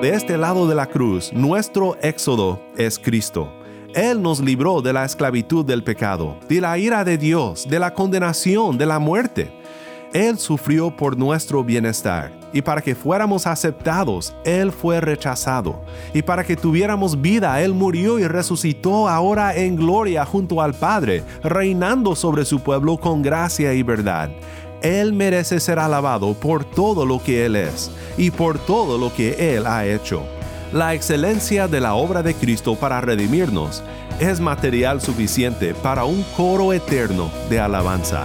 De este lado de la cruz, nuestro éxodo es Cristo. Él nos libró de la esclavitud del pecado, de la ira de Dios, de la condenación, de la muerte. Él sufrió por nuestro bienestar, y para que fuéramos aceptados, Él fue rechazado, y para que tuviéramos vida, Él murió y resucitó ahora en gloria junto al Padre, reinando sobre su pueblo con gracia y verdad. Él merece ser alabado por todo lo que Él es y por todo lo que Él ha hecho. La excelencia de la obra de Cristo para redimirnos es material suficiente para un coro eterno de alabanza.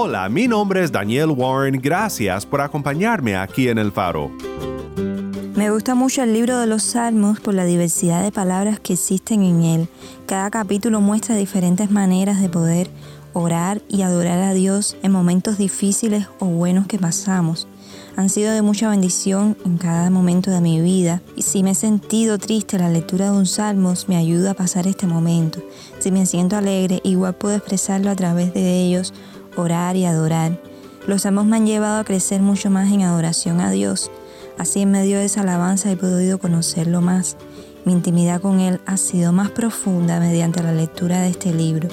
Hola, mi nombre es Daniel Warren. Gracias por acompañarme aquí en El Faro. Me gusta mucho el libro de los Salmos por la diversidad de palabras que existen en él. Cada capítulo muestra diferentes maneras de poder orar y adorar a Dios en momentos difíciles o buenos que pasamos. Han sido de mucha bendición en cada momento de mi vida y si me he sentido triste, la lectura de un salmos me ayuda a pasar este momento. Si me siento alegre, igual puedo expresarlo a través de ellos orar y adorar. Los salmos me han llevado a crecer mucho más en adoración a Dios. Así en medio de esa alabanza he podido conocerlo más. Mi intimidad con Él ha sido más profunda mediante la lectura de este libro.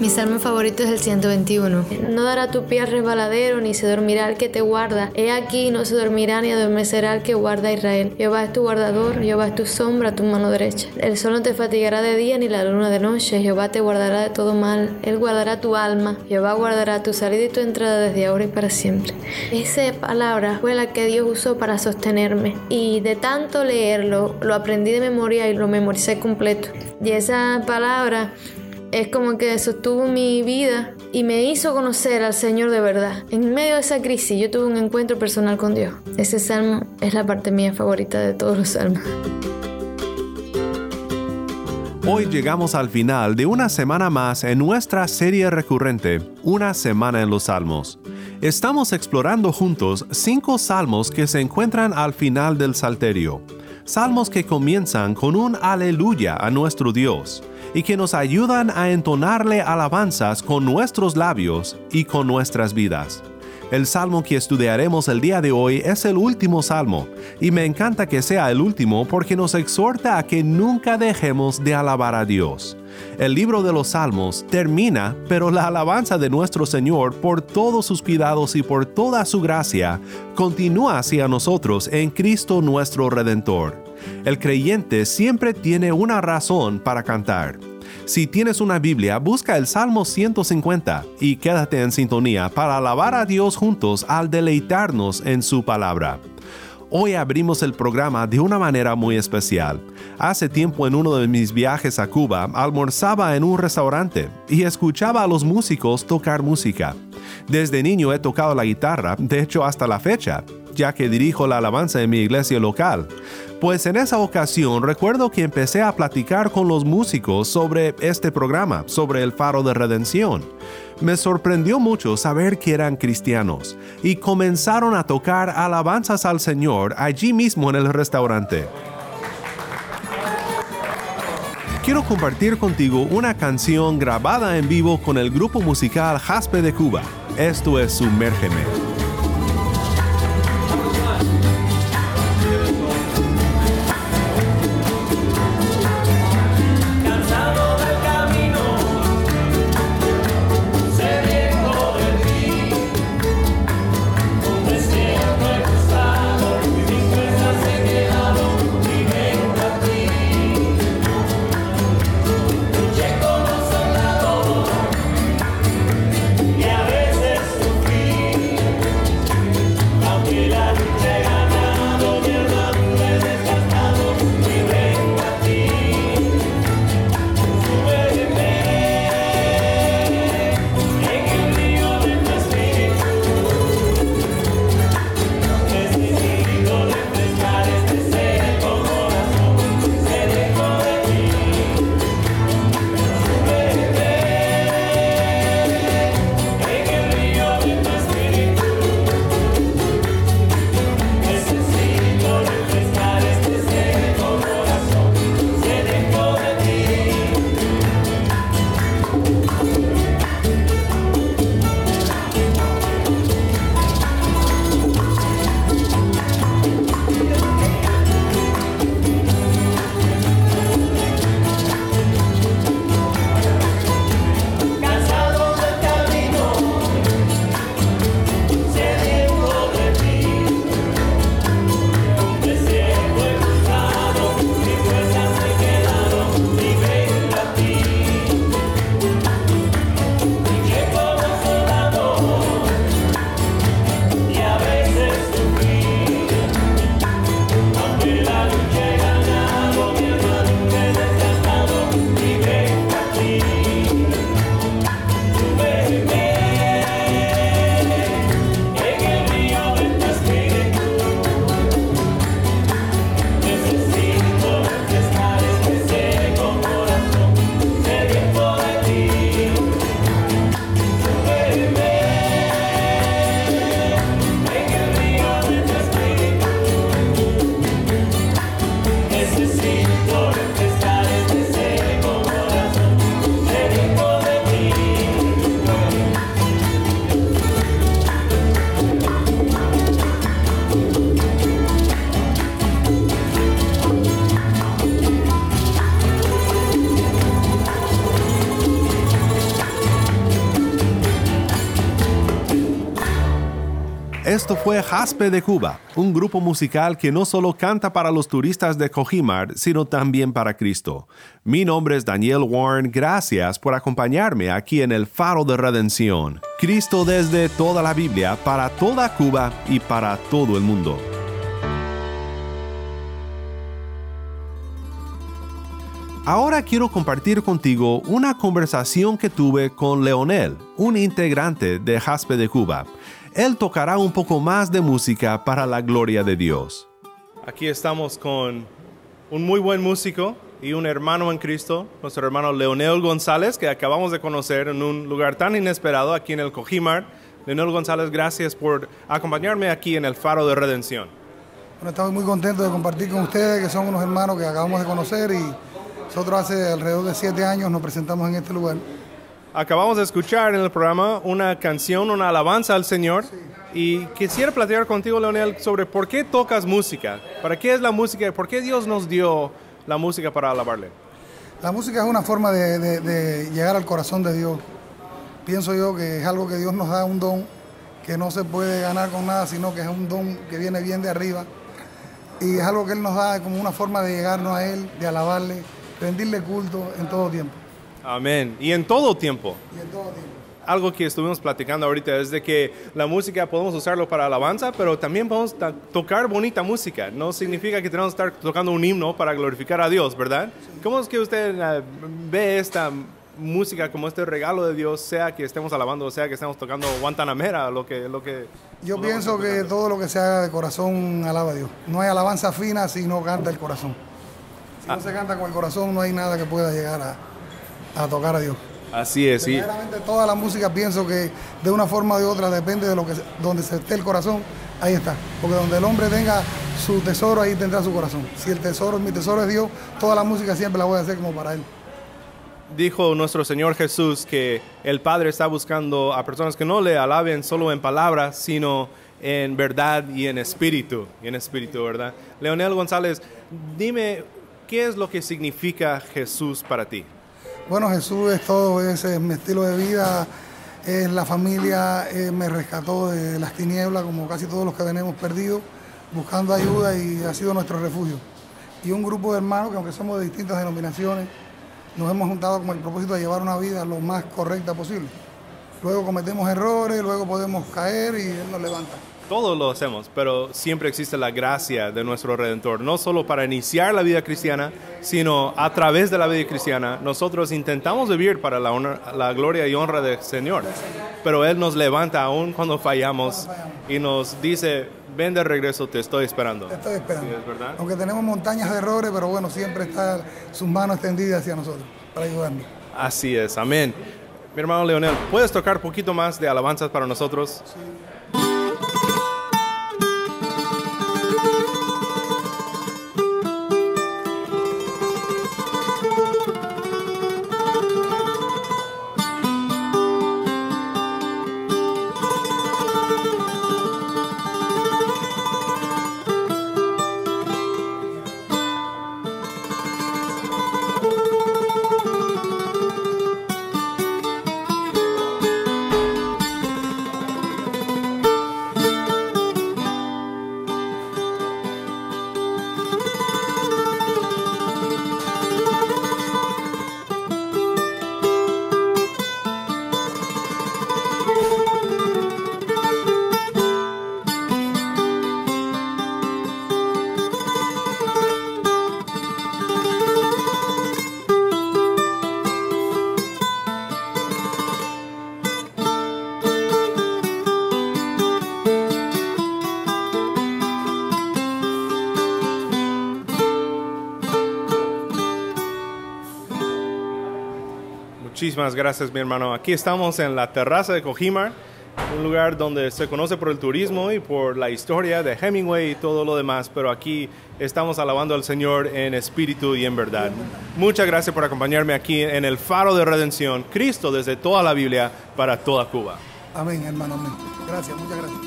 Mi salmo favorito es el 121. No dará tu pie al resbaladero, ni se dormirá el que te guarda. He aquí, no se dormirá ni adormecerá el que guarda a Israel. Jehová es tu guardador, Jehová es tu sombra, tu mano derecha. El sol no te fatigará de día, ni la luna de noche. Jehová te guardará de todo mal. Él guardará tu alma. Jehová guardará tu salida y tu entrada desde ahora y para siempre. Esa palabra fue la que Dios usó para sostenerme. Y de tanto leerlo, lo aprendí de memoria y lo memoricé completo. Y esa palabra es como que sostuvo mi vida y me hizo conocer al Señor de verdad. En medio de esa crisis yo tuve un encuentro personal con Dios. Ese salmo es la parte mía favorita de todos los salmos. Hoy llegamos al final de una semana más en nuestra serie recurrente, Una Semana en los Salmos. Estamos explorando juntos cinco salmos que se encuentran al final del Salterio. Salmos que comienzan con un aleluya a nuestro Dios y que nos ayudan a entonarle alabanzas con nuestros labios y con nuestras vidas. El salmo que estudiaremos el día de hoy es el último salmo, y me encanta que sea el último porque nos exhorta a que nunca dejemos de alabar a Dios. El libro de los salmos termina, pero la alabanza de nuestro Señor por todos sus cuidados y por toda su gracia continúa hacia nosotros en Cristo nuestro Redentor. El creyente siempre tiene una razón para cantar. Si tienes una Biblia, busca el Salmo 150 y quédate en sintonía para alabar a Dios juntos al deleitarnos en su palabra. Hoy abrimos el programa de una manera muy especial. Hace tiempo en uno de mis viajes a Cuba almorzaba en un restaurante y escuchaba a los músicos tocar música. Desde niño he tocado la guitarra, de hecho hasta la fecha, ya que dirijo la alabanza en mi iglesia local. Pues en esa ocasión recuerdo que empecé a platicar con los músicos sobre este programa, sobre el faro de redención. Me sorprendió mucho saber que eran cristianos y comenzaron a tocar alabanzas al Señor allí mismo en el restaurante. Quiero compartir contigo una canción grabada en vivo con el grupo musical Jaspe de Cuba. Esto es Sumérgeme. Jaspe de Cuba, un grupo musical que no solo canta para los turistas de Cojimar, sino también para Cristo. Mi nombre es Daniel Warren, gracias por acompañarme aquí en el Faro de Redención. Cristo desde toda la Biblia, para toda Cuba y para todo el mundo. Ahora quiero compartir contigo una conversación que tuve con Leonel, un integrante de Jaspe de Cuba. Él tocará un poco más de música para la gloria de Dios. Aquí estamos con un muy buen músico y un hermano en Cristo, nuestro hermano Leonel González, que acabamos de conocer en un lugar tan inesperado aquí en el Cojimar. Leonel González, gracias por acompañarme aquí en el Faro de Redención. Bueno, estamos muy contentos de compartir con ustedes, que son unos hermanos que acabamos de conocer y nosotros hace alrededor de siete años nos presentamos en este lugar. Acabamos de escuchar en el programa una canción, una alabanza al Señor. Y quisiera platicar contigo, Leonel, sobre por qué tocas música. ¿Para qué es la música? y ¿Por qué Dios nos dio la música para alabarle? La música es una forma de, de- de llegar al corazón de Dios. Pienso yo que es algo que Dios nos da un don que no se puede ganar con nada, sino que es un don que viene bien de arriba. Y es algo que Él nos da como una forma de llegarnos a Él, de alabarle, rendirle culto en todo tiempo. Amén. Y en todo tiempo. Y en todo tiempo. Algo que estuvimos platicando ahorita es de que la música podemos usarlo para alabanza, pero también podemos tocar bonita música. No significa que tenemos que estar tocando un himno para glorificar a Dios, ¿verdad? ¿Cómo es que usted eh, ve esta música como este regalo de Dios, sea que estemos alabando, sea que estemos tocando Guantanamera, lo que... Lo que Yo lo pienso que todo lo que se haga de corazón alaba a Dios. No hay alabanza fina si no canta el corazón. Si Ah. no se canta con el corazón, no hay nada que pueda llegar a, a tocar a Dios. Así es, sí. Toda la música pienso que de una forma u otra depende de lo que donde se esté el corazón, ahí está. Porque donde el hombre tenga su tesoro, ahí tendrá su corazón. Si el tesoro, mi tesoro es Dios, toda la música siempre la voy a hacer como para él. Dijo nuestro Señor Jesús que el Padre está buscando a personas que no le alaben solo en palabras, sino en verdad y en espíritu. Y en espíritu, ¿verdad? Leonel González, dime, ¿qué es lo que significa Jesús para ti? Bueno, Jesús es todo, ese es mi estilo de vida, es la familia, eh, me rescató de las tinieblas, como casi todos los que venimos perdidos, buscando ayuda y ha sido nuestro refugio. Y un grupo de hermanos que aunque somos de distintas denominaciones, nos hemos juntado con el propósito de llevar una vida lo más correcta posible. Luego cometemos errores, luego podemos caer y Él nos levanta. Todos lo hacemos, pero siempre existe la gracia de nuestro Redentor, no solo para iniciar la vida cristiana, sino a través de la vida cristiana. Nosotros intentamos vivir para la, la gloria y honra del Señor, pero Él nos levanta aún cuando fallamos y nos dice, ven de regreso, te estoy esperando. Te estoy esperando. Sí, es. Aunque tenemos montañas de errores, pero bueno, siempre está sus manos extendidas hacia nosotros para ayudarnos. Así es, amén. Mi hermano Leonel, ¿puedes tocar un poquito más de alabanzas para nosotros? Muchísimas gracias, mi hermano. Aquí estamos en la terraza de Cojimar, un lugar donde se conoce por el turismo y por la historia de Hemingway y todo lo demás, pero aquí estamos alabando al Señor en espíritu y en verdad. Muchas gracias por acompañarme aquí en el Faro de Redención, Cristo desde toda la Biblia para toda Cuba. Amén, hermano, amén. Gracias, muchas gracias.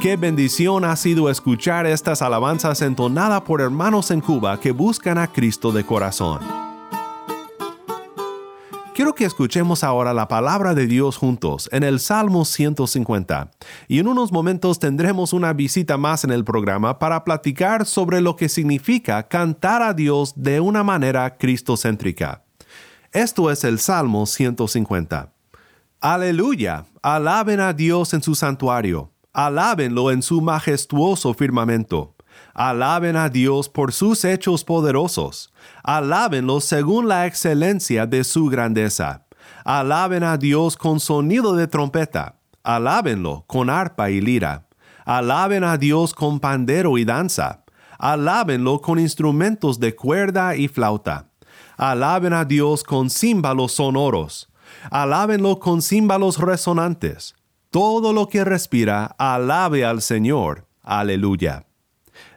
Qué bendición ha sido escuchar estas alabanzas entonadas por hermanos en Cuba que buscan a Cristo de corazón. Quiero que escuchemos ahora la palabra de Dios juntos en el Salmo 150 y en unos momentos tendremos una visita más en el programa para platicar sobre lo que significa cantar a Dios de una manera cristocéntrica. Esto es el Salmo 150. Aleluya, alaben a Dios en su santuario, alábenlo en su majestuoso firmamento Alaben a Dios por sus hechos poderosos. Alábenlo según la excelencia de su grandeza. Alaben a Dios con sonido de trompeta. Alábenlo con arpa y lira. Alaben a Dios con pandero y danza. Alábenlo con instrumentos de cuerda y flauta. Alaben a Dios con címbalos sonoros. Alábenlo con címbalos resonantes. Todo lo que respira, alabe al Señor. Aleluya.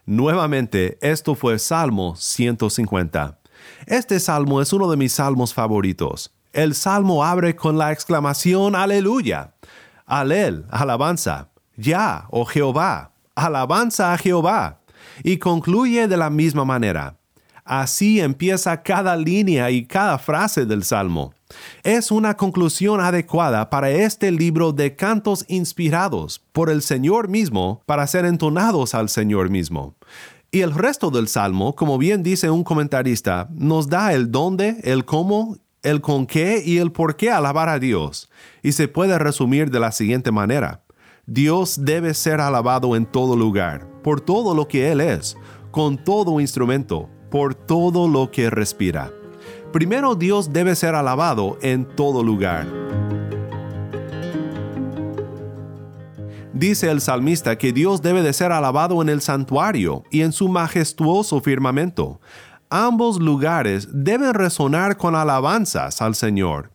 Nuevamente, esto fue Salmo 150. Este salmo es uno de mis salmos favoritos. El salmo abre con la exclamación Aleluya. Alel, alabanza. Ya, oh Jehová, alabanza a Jehová. Y concluye de la misma manera. Así empieza cada línea y cada frase del salmo. Es una conclusión adecuada para este libro de cantos inspirados por el Señor mismo para ser entonados al Señor mismo. Y el resto del salmo, como bien dice un comentarista, nos da el dónde, el cómo, el con qué y el por qué alabar a Dios. Y se puede resumir de la siguiente manera. Dios debe ser alabado en todo lugar, por todo lo que Él es, con todo instrumento, por todo lo que respira. Primero Dios debe ser alabado en todo lugar. Dice el salmista que Dios debe de ser alabado en el santuario y en su majestuoso firmamento. Ambos lugares deben resonar con alabanzas al Señor.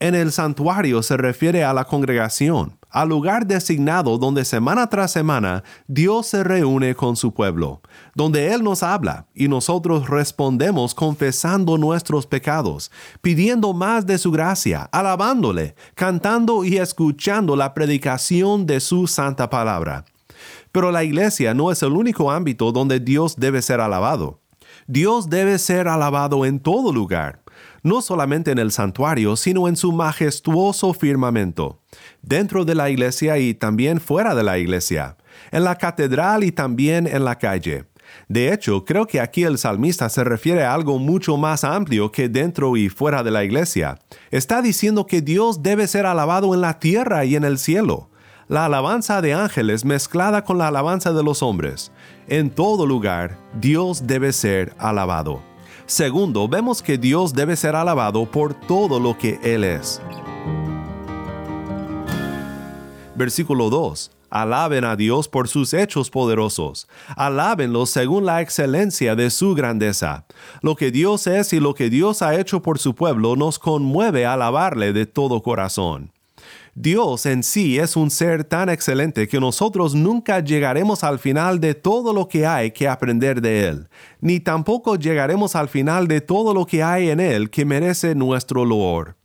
En el santuario se refiere a la congregación, al lugar designado donde semana tras semana Dios se reúne con su pueblo, donde Él nos habla y nosotros respondemos confesando nuestros pecados, pidiendo más de su gracia, alabándole, cantando y escuchando la predicación de su santa palabra. Pero la iglesia no es el único ámbito donde Dios debe ser alabado. Dios debe ser alabado en todo lugar, no solamente en el santuario, sino en su majestuoso firmamento dentro de la iglesia y también fuera de la iglesia, en la catedral y también en la calle. De hecho, creo que aquí el salmista se refiere a algo mucho más amplio que dentro y fuera de la iglesia. Está diciendo que Dios debe ser alabado en la tierra y en el cielo. La alabanza de ángeles mezclada con la alabanza de los hombres. En todo lugar, Dios debe ser alabado. Segundo, vemos que Dios debe ser alabado por todo lo que Él es. Versículo 2. Alaben a Dios por sus hechos poderosos. Alábenlo según la excelencia de su grandeza. Lo que Dios es y lo que Dios ha hecho por su pueblo nos conmueve a alabarle de todo corazón. Dios en sí es un ser tan excelente que nosotros nunca llegaremos al final de todo lo que hay que aprender de Él, ni tampoco llegaremos al final de todo lo que hay en Él que merece nuestro loor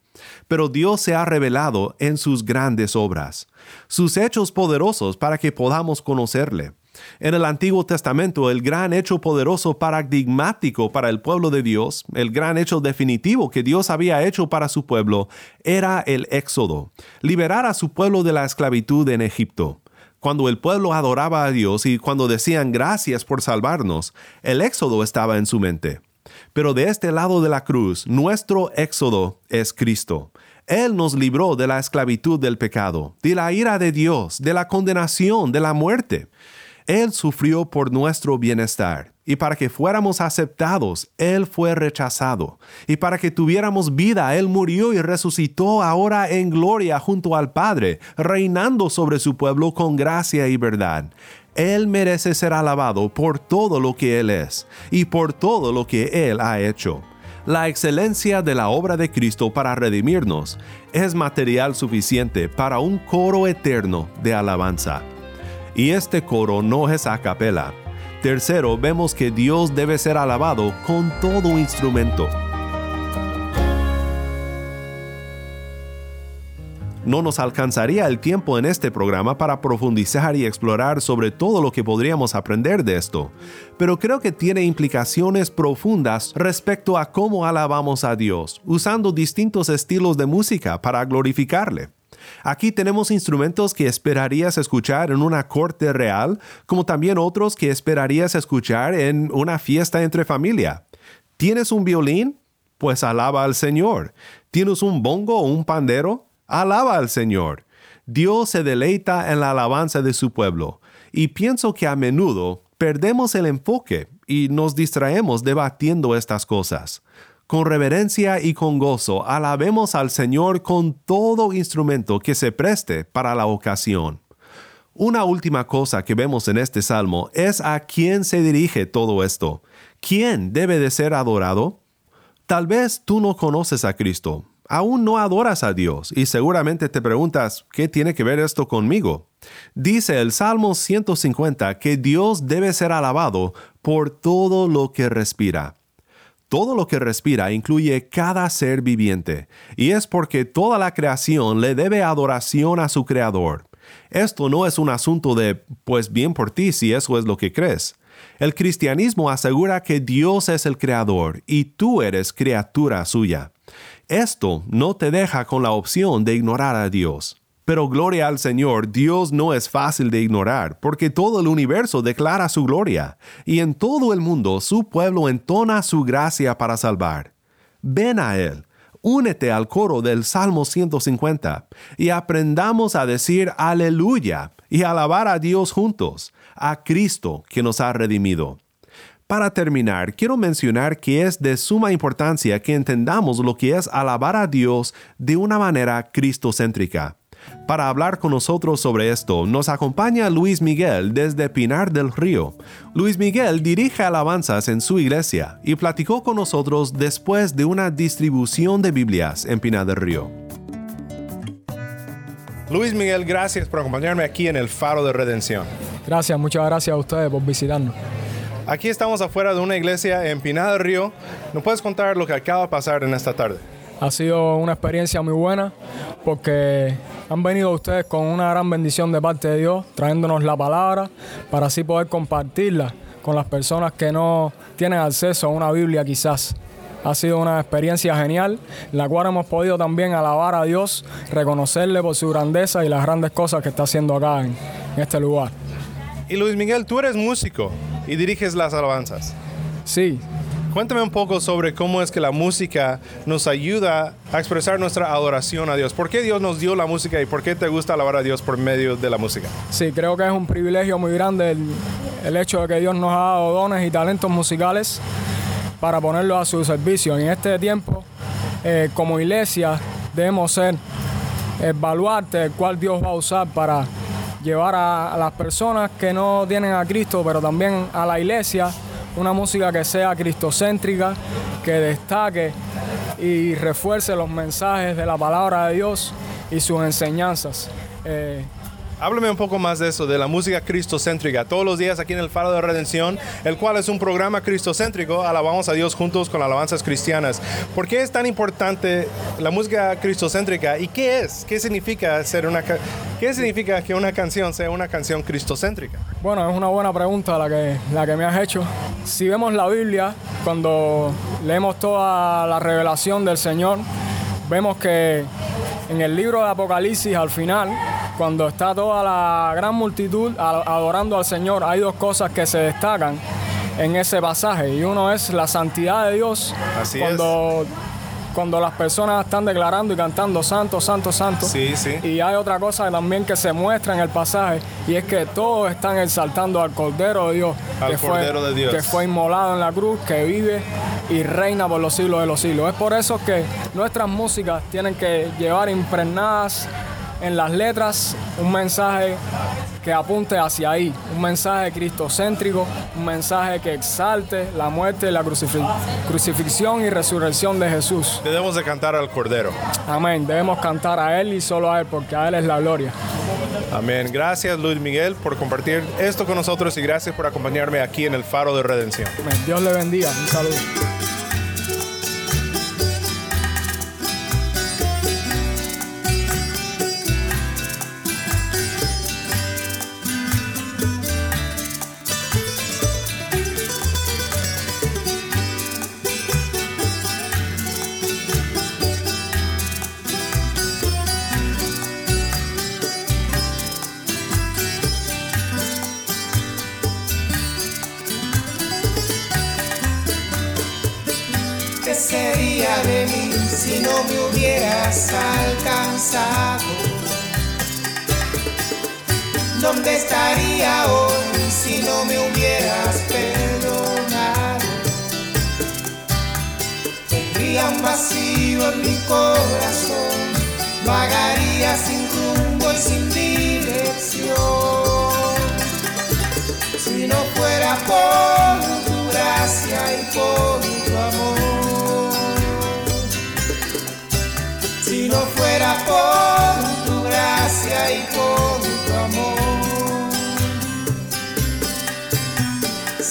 pero Dios se ha revelado en sus grandes obras, sus hechos poderosos para que podamos conocerle. En el Antiguo Testamento, el gran hecho poderoso paradigmático para el pueblo de Dios, el gran hecho definitivo que Dios había hecho para su pueblo, era el éxodo, liberar a su pueblo de la esclavitud en Egipto. Cuando el pueblo adoraba a Dios y cuando decían gracias por salvarnos, el éxodo estaba en su mente. Pero de este lado de la cruz, nuestro éxodo es Cristo. Él nos libró de la esclavitud del pecado, de la ira de Dios, de la condenación, de la muerte. Él sufrió por nuestro bienestar, y para que fuéramos aceptados, Él fue rechazado, y para que tuviéramos vida, Él murió y resucitó ahora en gloria junto al Padre, reinando sobre su pueblo con gracia y verdad. Él merece ser alabado por todo lo que Él es y por todo lo que Él ha hecho. La excelencia de la obra de Cristo para redimirnos es material suficiente para un coro eterno de alabanza. Y este coro no es a capela. Tercero, vemos que Dios debe ser alabado con todo instrumento. No nos alcanzaría el tiempo en este programa para profundizar y explorar sobre todo lo que podríamos aprender de esto, pero creo que tiene implicaciones profundas respecto a cómo alabamos a Dios, usando distintos estilos de música para glorificarle. Aquí tenemos instrumentos que esperarías escuchar en una corte real, como también otros que esperarías escuchar en una fiesta entre familia. ¿Tienes un violín? Pues alaba al Señor. ¿Tienes un bongo o un pandero? Alaba al Señor. Dios se deleita en la alabanza de su pueblo, y pienso que a menudo perdemos el enfoque y nos distraemos debatiendo estas cosas con reverencia y con gozo alabemos al Señor con todo instrumento que se preste para la ocasión. Una última cosa que vemos en este salmo es a quién se dirige todo esto. ¿Quién debe de ser adorado? Tal vez tú no conoces a Cristo, aún no adoras a Dios y seguramente te preguntas, ¿qué tiene que ver esto conmigo? Dice el Salmo 150 que Dios debe ser alabado por todo lo que respira. Todo lo que respira incluye cada ser viviente, y es porque toda la creación le debe adoración a su Creador. Esto no es un asunto de, pues bien por ti si eso es lo que crees. El cristianismo asegura que Dios es el Creador y tú eres criatura suya. Esto no te deja con la opción de ignorar a Dios. Pero gloria al Señor, Dios no es fácil de ignorar, porque todo el universo declara su gloria, y en todo el mundo su pueblo entona su gracia para salvar. Ven a Él, únete al coro del Salmo 150, y aprendamos a decir aleluya y alabar a Dios juntos, a Cristo que nos ha redimido. Para terminar, quiero mencionar que es de suma importancia que entendamos lo que es alabar a Dios de una manera cristocéntrica. Para hablar con nosotros sobre esto, nos acompaña Luis Miguel desde Pinar del Río. Luis Miguel dirige alabanzas en su iglesia y platicó con nosotros después de una distribución de Biblias en Pinar del Río. Luis Miguel, gracias por acompañarme aquí en el Faro de Redención. Gracias, muchas gracias a ustedes por visitarnos. Aquí estamos afuera de una iglesia en Pinar del Río. ¿Nos puedes contar lo que acaba de pasar en esta tarde? Ha sido una experiencia muy buena porque han venido ustedes con una gran bendición de parte de Dios, trayéndonos la palabra para así poder compartirla con las personas que no tienen acceso a una Biblia quizás. Ha sido una experiencia genial, la cual hemos podido también alabar a Dios, reconocerle por su grandeza y las grandes cosas que está haciendo acá en, en este lugar. Y Luis Miguel, tú eres músico y diriges las alabanzas. Sí, Cuéntame un poco sobre cómo es que la música nos ayuda a expresar nuestra adoración a Dios. ¿Por qué Dios nos dio la música y por qué te gusta alabar a Dios por medio de la música? Sí, creo que es un privilegio muy grande el, hecho de que Dios nos ha dado dones y talentos musicales para ponerlos a su servicio. En este tiempo, eh, como iglesia, debemos ser el baluarte cual Dios va a usar para llevar a las personas que no tienen a Cristo, pero también a la iglesia una música que sea cristocéntrica, que destaque y refuerce los mensajes de la palabra de Dios y sus enseñanzas. Eh, Háblame un poco más de eso, de la música cristocéntrica. Todos los días aquí en el Faro de Redención, el cual es un programa cristocéntrico, alabamos a Dios juntos con alabanzas cristianas. ¿Por qué es tan importante la música cristocéntrica y qué es? ¿Qué significa ser una qué significa que una canción sea una canción cristocéntrica? Bueno, es una buena pregunta la que la que me has hecho. Si vemos la Biblia, cuando leemos toda la revelación del Señor, vemos que en el libro de Apocalipsis al final cuando está toda la gran multitud adorando al Señor, hay dos cosas que se destacan en ese pasaje. Y uno es la santidad de Dios. Así cuando, Cuando las personas están declarando y cantando santo, santo, santo. Sí, sí. Y hay otra cosa también que se muestra en el pasaje y es que todos están exaltando al Cordero de Dios. Al que Cordero fue, de Dios. Que fue inmolado en la cruz, que vive y reina por los siglos de los siglos. Es por eso que nuestras músicas tienen que llevar impregnadas en las letras un mensaje que apunte hacia ahí, un mensaje cristocéntrico, un mensaje que exalte la muerte, la crucifixión y resurrección de Jesús. Debemos de cantar al Cordero. Amén, debemos cantar a Él y solo a Él, porque a Él es la gloria. Amén. Gracias Luis Miguel por compartir esto con nosotros y gracias por acompañarme aquí en el Faro de Redención. Amén. Dios le bendiga. Un saludo. Hubieras alcanzado? ¿Dónde estaría hoy si no me hubieras perdonado? Tendría un vacío en mi corazón, vagaría sin rumbo y sin dirección. Si no fuera por tu gracia y por por tu gracia y por tu amor.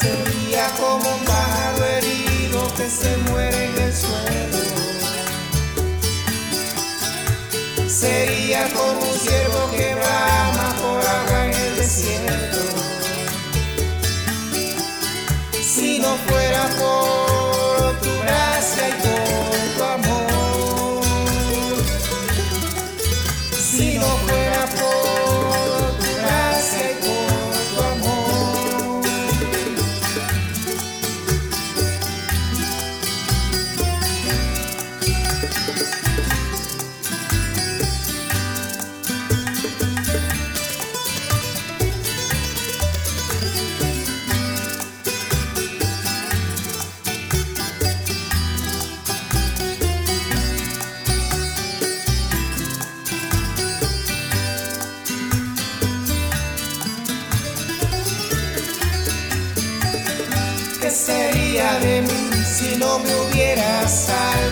Sería como un pájaro herido que se muere en el suelo. Sería como un ciervo que brama por agua en el desierto. Si no fuera por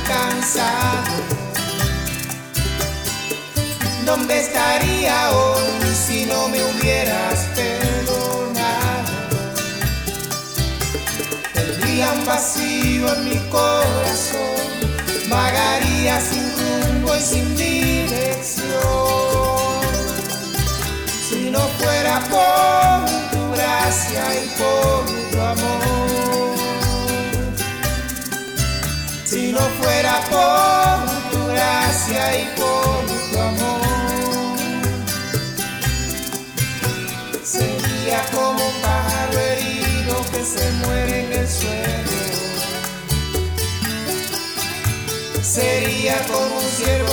alcanzado? ¿Dónde estaría hoy si no me hubieras perdonado? Tendría un vacío en mi corazón, vagaría sin rumbo y sin dirección. Si no fuera por Sería como un ciervo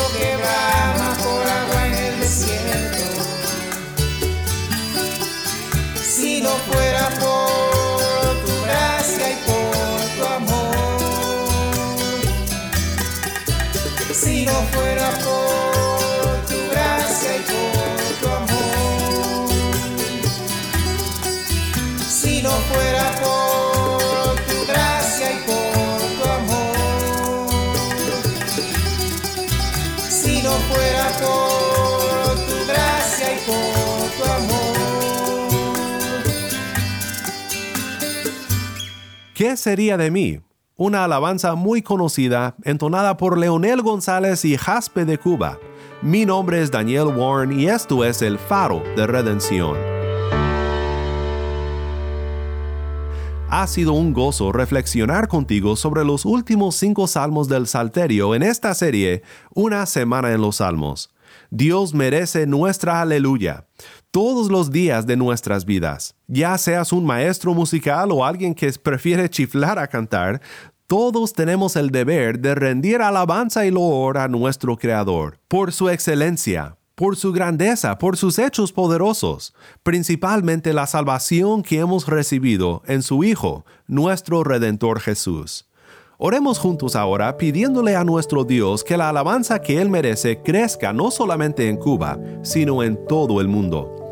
fuera por tu gracia y por tu amor. ¿Qué sería de mí? Una alabanza muy conocida, entonada por Leonel González y Jaspe de Cuba. Mi nombre es Daniel Warren y esto es El Faro de Redención. Ha sido un gozo reflexionar contigo sobre los últimos cinco salmos del Salterio en esta serie, Una semana en los Salmos. Dios merece nuestra aleluya todos los días de nuestras vidas. Ya seas un maestro musical o alguien que prefiere chiflar a cantar, todos tenemos el deber de rendir alabanza y loor a nuestro Creador por su excelencia, por su grandeza, por sus hechos poderosos, principalmente la salvación que hemos recibido en su Hijo, nuestro Redentor Jesús. Oremos juntos ahora pidiéndole a nuestro Dios que la alabanza que Él merece crezca no solamente en Cuba, sino en todo el mundo.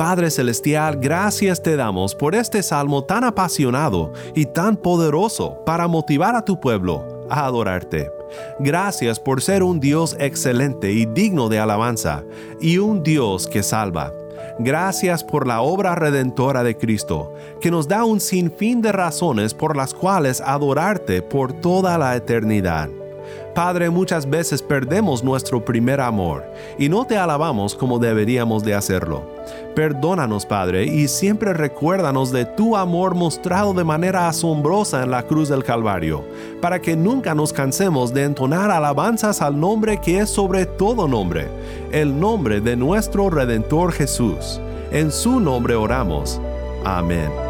Padre Celestial, gracias te damos por este salmo tan apasionado y tan poderoso para motivar a tu pueblo a adorarte. Gracias por ser un Dios excelente y digno de alabanza, y un Dios que salva. Gracias por la obra redentora de Cristo, que nos da un sinfín de razones por las cuales adorarte por toda la eternidad. Padre, muchas veces perdemos nuestro primer amor y no te alabamos como deberíamos de hacerlo. Perdónanos, Padre, y siempre recuérdanos de tu amor mostrado de manera asombrosa en la cruz del Calvario, para que nunca nos cansemos de entonar alabanzas al nombre que es sobre todo nombre, el nombre de nuestro Redentor Jesús. En su nombre oramos. Amén.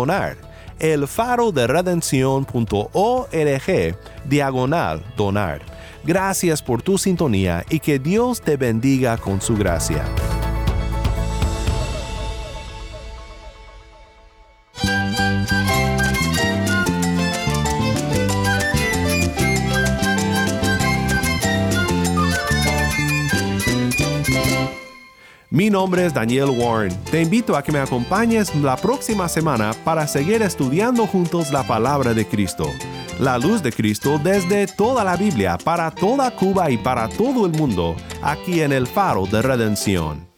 donar. elfaroderedención.org diagonal donar. Gracias por tu sintonía y que Dios te bendiga con su gracia. Mi nombre es Daniel Warren. Te invito a que me acompañes la próxima semana para seguir estudiando juntos la palabra de Cristo. La luz de Cristo desde toda la Biblia, para toda Cuba y para todo el mundo, aquí en el faro de redención.